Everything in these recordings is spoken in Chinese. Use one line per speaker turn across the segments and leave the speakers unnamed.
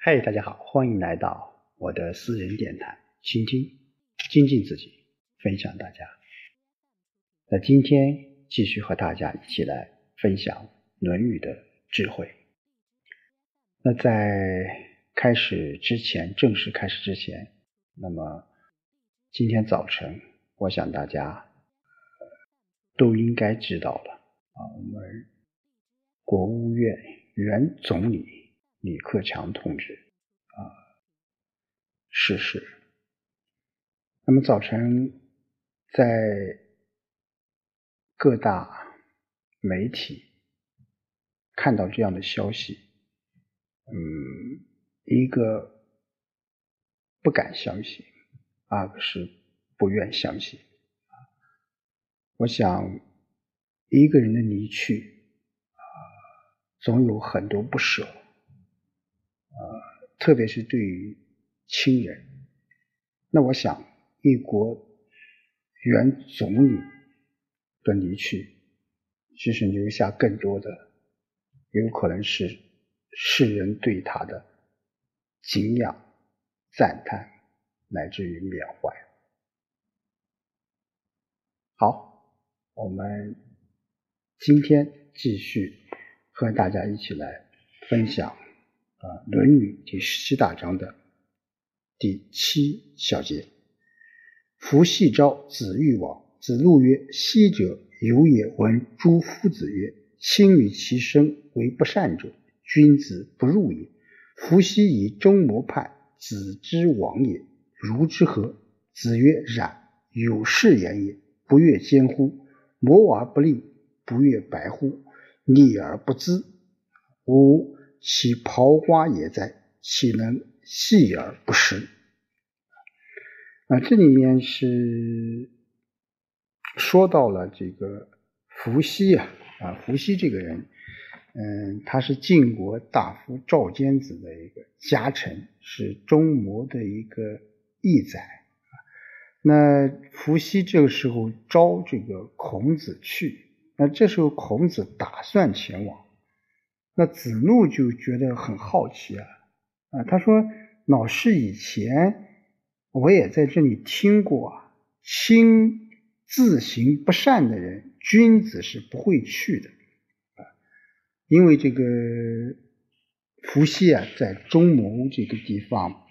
嗨，大家好，欢迎来到我的私人电台，倾听、精进自己，分享大家。那今天继续和大家一起来分享《论语》的智慧。那在开始之前，正式开始之前，那么今天早晨，我想大家都应该知道了啊，我们国务院原总理。李克强同志啊逝世。那么早晨在各大媒体看到这样的消息，嗯，一个不敢相信，二个是不愿相信。我想一个人的离去啊，总有很多不舍。特别是对于亲人，那我想，一国原总理的离去，其实留下更多的，有可能是世人对他的敬仰、赞叹，乃至于缅怀。好，我们今天继续和大家一起来分享。啊，《论语》第十七大章的第七小节：夫系昭子欲往，子路曰：“昔者，有也。”闻诸夫子曰：“亲与其身为不善者，君子不入也。”夫羲以中谋叛，子之亡也，如之何？子曰：“然。有是言也。不悦坚乎？谋而不利，不悦白乎？利而不资，吾。”其刨瓜也在，岂能细而不食？啊，这里面是说到了这个伏羲啊，啊，伏羲这个人，嗯，他是晋国大夫赵简子的一个家臣，是中牟的一个义宰。那伏羲这个时候招这个孔子去，那这时候孔子打算前往。那子路就觉得很好奇啊，啊，他说：“老师以前我也在这里听过啊，亲自行不善的人，君子是不会去的啊，因为这个伏羲啊，在中牟这个地方，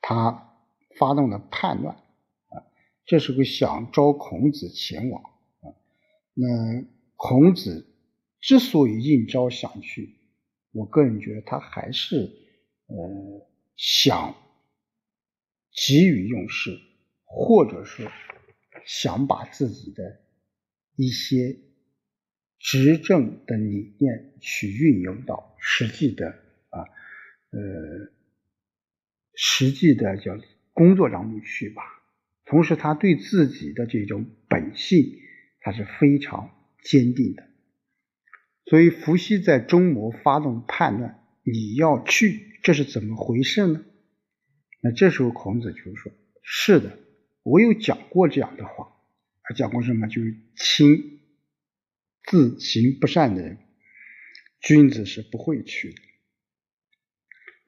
他发动了叛乱啊，这时候想招孔子前往啊，那孔子。”之所以应招想去，我个人觉得他还是呃想急于用事，或者是想把自己的一些执政的理念去运用到实际的啊呃实际的叫工作当中去吧。同时，他对自己的这种本性，他是非常坚定的。所以，伏羲在中牟发动叛乱，你要去，这是怎么回事呢？那这时候，孔子就说：“是的，我有讲过这样的话，他讲过什么？就是亲自行不善的人，君子是不会去的。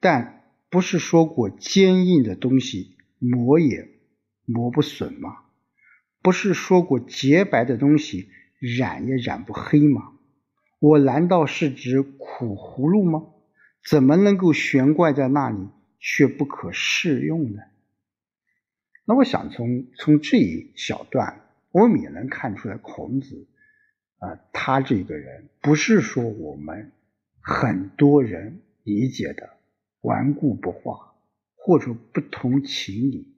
但不是说过坚硬的东西磨也磨不损吗？不是说过洁白的东西染也染不黑吗？”我难道是指苦葫芦吗？怎么能够悬挂在那里却不可适用呢？那我想从从这一小段，我们也能看出来，孔子啊，他这个人不是说我们很多人理解的顽固不化，或者不通情理。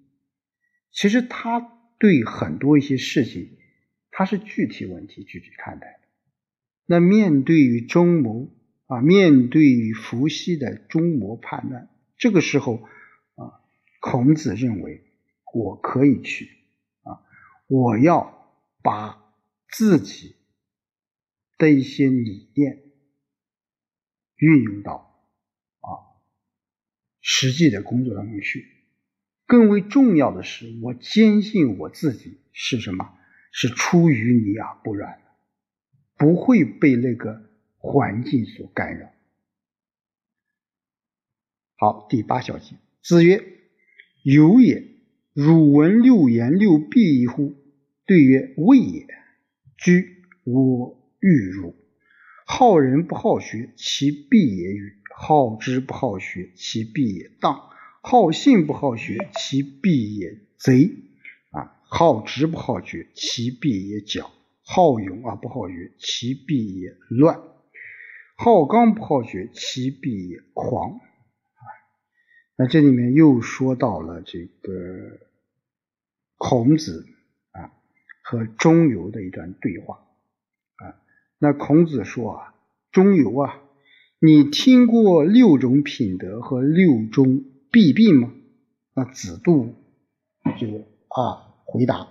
其实他对很多一些事情，他是具体问题具体看待。那面对于中牟啊，面对于伏羲的中牟叛乱，这个时候啊，孔子认为我可以去啊，我要把自己的一些理念运用到啊实际的工作当中去。更为重要的是，我坚信我自己是什么？是出淤泥而不染。不会被那个环境所干扰。好，第八小节，子曰：“有也。汝闻六言六必乎？”对曰：“未也。”居，我欲汝。好人不好学，其必也与；好之不好学，其必也当；好信不好学，其必也贼。啊，好直不好学，其必也狡；好勇而不好学，其必也乱；好刚不好学，其必也狂。啊，那这里面又说到了这个孔子啊。和中游的一段对话啊，那孔子说啊，中游啊，你听过六种品德和六种弊病吗？那子度就啊回答，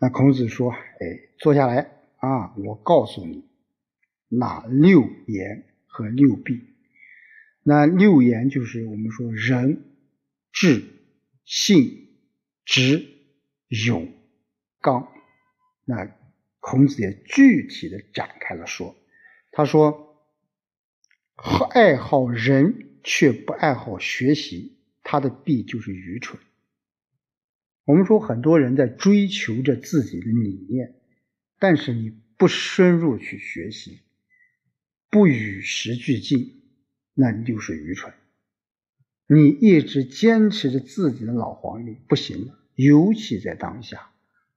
那孔子说，哎，坐下来啊，我告诉你，哪六言和六弊？那六言就是我们说仁、智、信、直、勇。刚，那孔子也具体的展开了说，他说，爱好人却不爱好学习，他的弊就是愚蠢。我们说很多人在追求着自己的理念，但是你不深入去学习，不与时俱进，那你就是愚蠢。你一直坚持着自己的老黄历不行了，尤其在当下。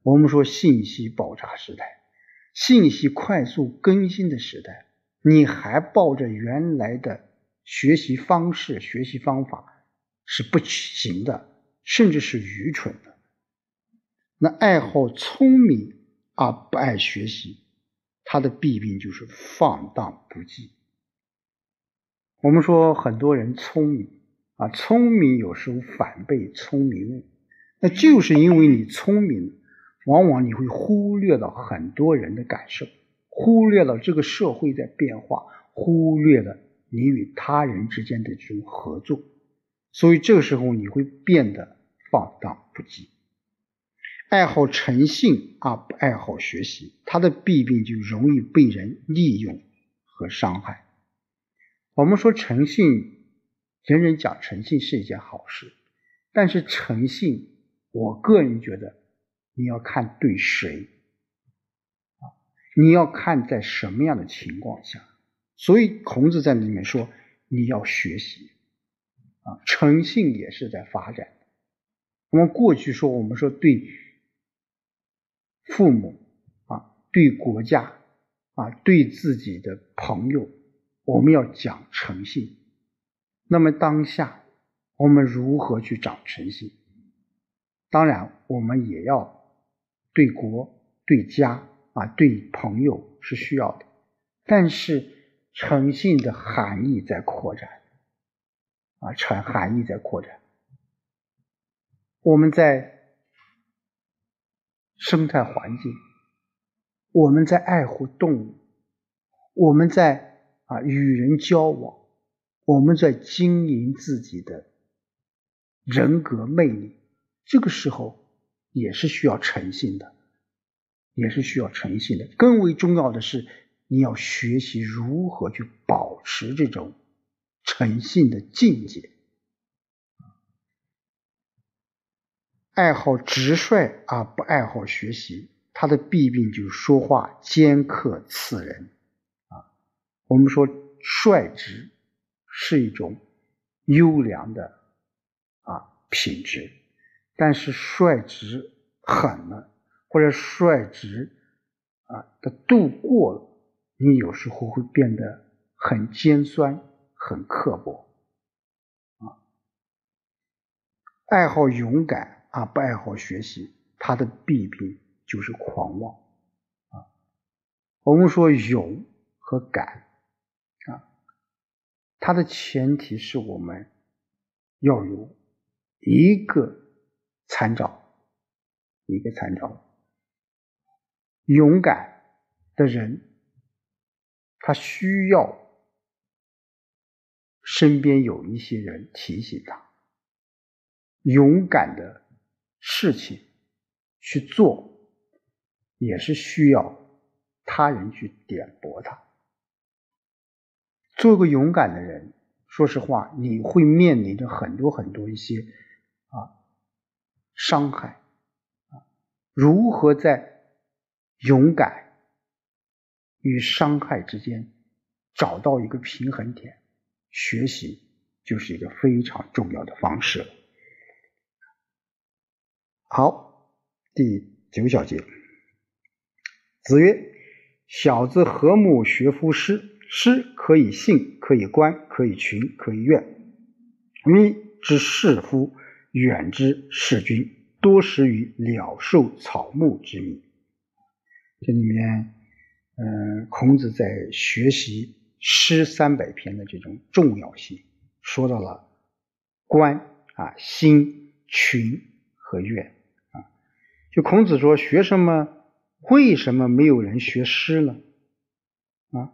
我们说信息爆炸时代，信息快速更新的时代，你还抱着原来的学习方式、学习方法是不行的，甚至是愚蠢的。那爱好聪明而不爱学习，他的弊病就是放荡不羁。我们说很多人聪明啊，聪明有时候反被聪明误，那就是因为你聪明。往往你会忽略了很多人的感受，忽略了这个社会在变化，忽略了你与他人之间的这种合作，所以这个时候你会变得放荡不羁，爱好诚信而不爱好学习，他的弊病就容易被人利用和伤害。我们说诚信，人人讲诚信是一件好事，但是诚信，我个人觉得。你要看对谁啊？你要看在什么样的情况下。所以孔子在里面说，你要学习啊，诚信也是在发展。我们过去说，我们说对父母啊，对国家啊，对自己的朋友，我们要讲诚信。那么当下我们如何去长诚信？当然，我们也要。对国、对家啊，对朋友是需要的，但是诚信的含义在扩展啊，诚含义在扩展。我们在生态环境，我们在爱护动物，我们在啊与人交往，我们在经营自己的人格魅力，这个时候。也是需要诚信的，也是需要诚信的。更为重要的是，你要学习如何去保持这种诚信的境界。爱好直率而不爱好学习，他的弊病就是说话尖刻刺人啊。我们说率直是一种优良的啊品质。但是率直狠了，或者率直啊的度过了，你有时候会变得很尖酸、很刻薄啊。爱好勇敢啊，不爱好学习，他的弊病就是狂妄啊。我们说勇和敢啊，它的前提是我们要有一个。参照一个参照，勇敢的人，他需要身边有一些人提醒他，勇敢的事情去做，也是需要他人去点拨他。做个勇敢的人，说实话，你会面临着很多很多一些啊伤害啊，如何在勇敢与伤害之间找到一个平衡点？学习就是一个非常重要的方式了。好，第九小节，子曰：“小子和睦学夫诗。”诗可以信，可以观，可以群，可以怨。咪之士夫，远之士君，多识于鸟兽草木之名。这里面，嗯，孔子在学习诗三百篇的这种重要性，说到了观啊、心、群和怨。就孔子说，学什么？为什么没有人学诗呢？啊？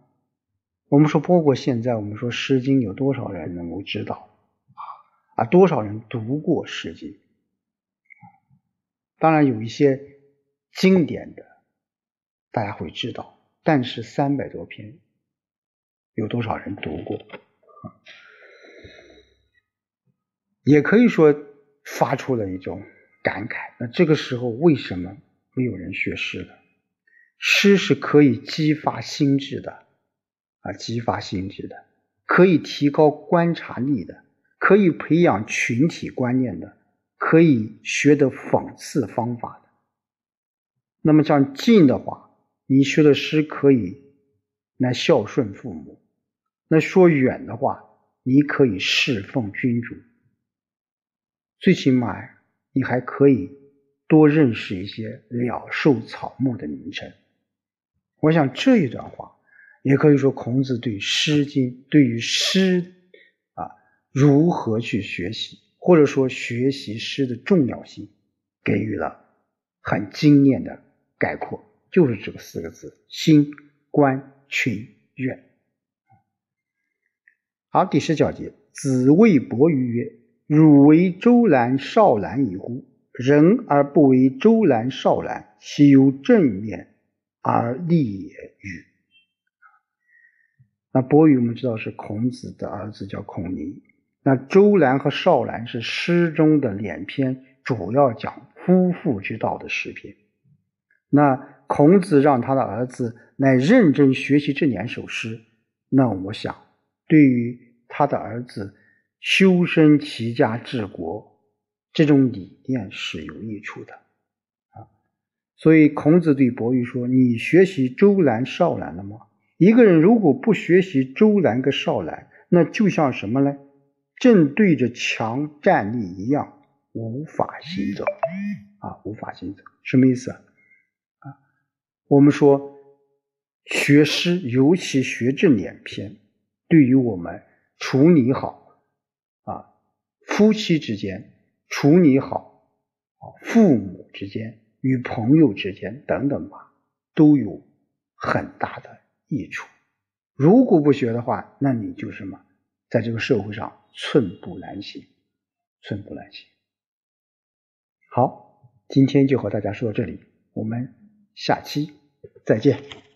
我们说，包括现在，我们说《诗经》有多少人能够知道啊？啊，多少人读过《诗经》？当然有一些经典的，大家会知道，但是三百多篇，有多少人读过？也可以说发出了一种感慨。那这个时候，为什么没有人学诗呢？诗是可以激发心智的。啊，激发心智的，可以提高观察力的，可以培养群体观念的，可以学得讽刺方法的。那么像近的话，你学的诗可以来孝顺父母；那说远的话，你可以侍奉君主。最起码，你还可以多认识一些鸟兽草木的名称。我想这一段话。也可以说，孔子对《诗经》对于诗啊如何去学习，或者说学习诗的重要性，给予了很精炼的概括，就是这个四个字：心、观、群、怨。好，第十九节，子谓伯鱼曰：“汝为周兰、少兰已乎？人而不为周兰、少兰，其有正面而立也与？”那伯鱼我们知道是孔子的儿子，叫孔宁。那周兰和少兰是诗中的两篇主要讲夫妇之道的诗篇。那孔子让他的儿子来认真学习这两首诗，那我想对于他的儿子修身齐家治国这种理念是有益处的啊。所以孔子对伯鱼说：“你学习周兰、少兰了吗？”一个人如果不学习周兰跟少兰，那就像什么呢？正对着墙站立一样，无法行走啊，无法行走，什么意思啊？我们说学诗，尤其学这两篇，对于我们处理好夫妻之间，处理好啊父母之间，与朋友之间等等吧，都有很大的。益处，如果不学的话，那你就什么，在这个社会上寸步难行，寸步难行。好，今天就和大家说到这里，我们下期再见。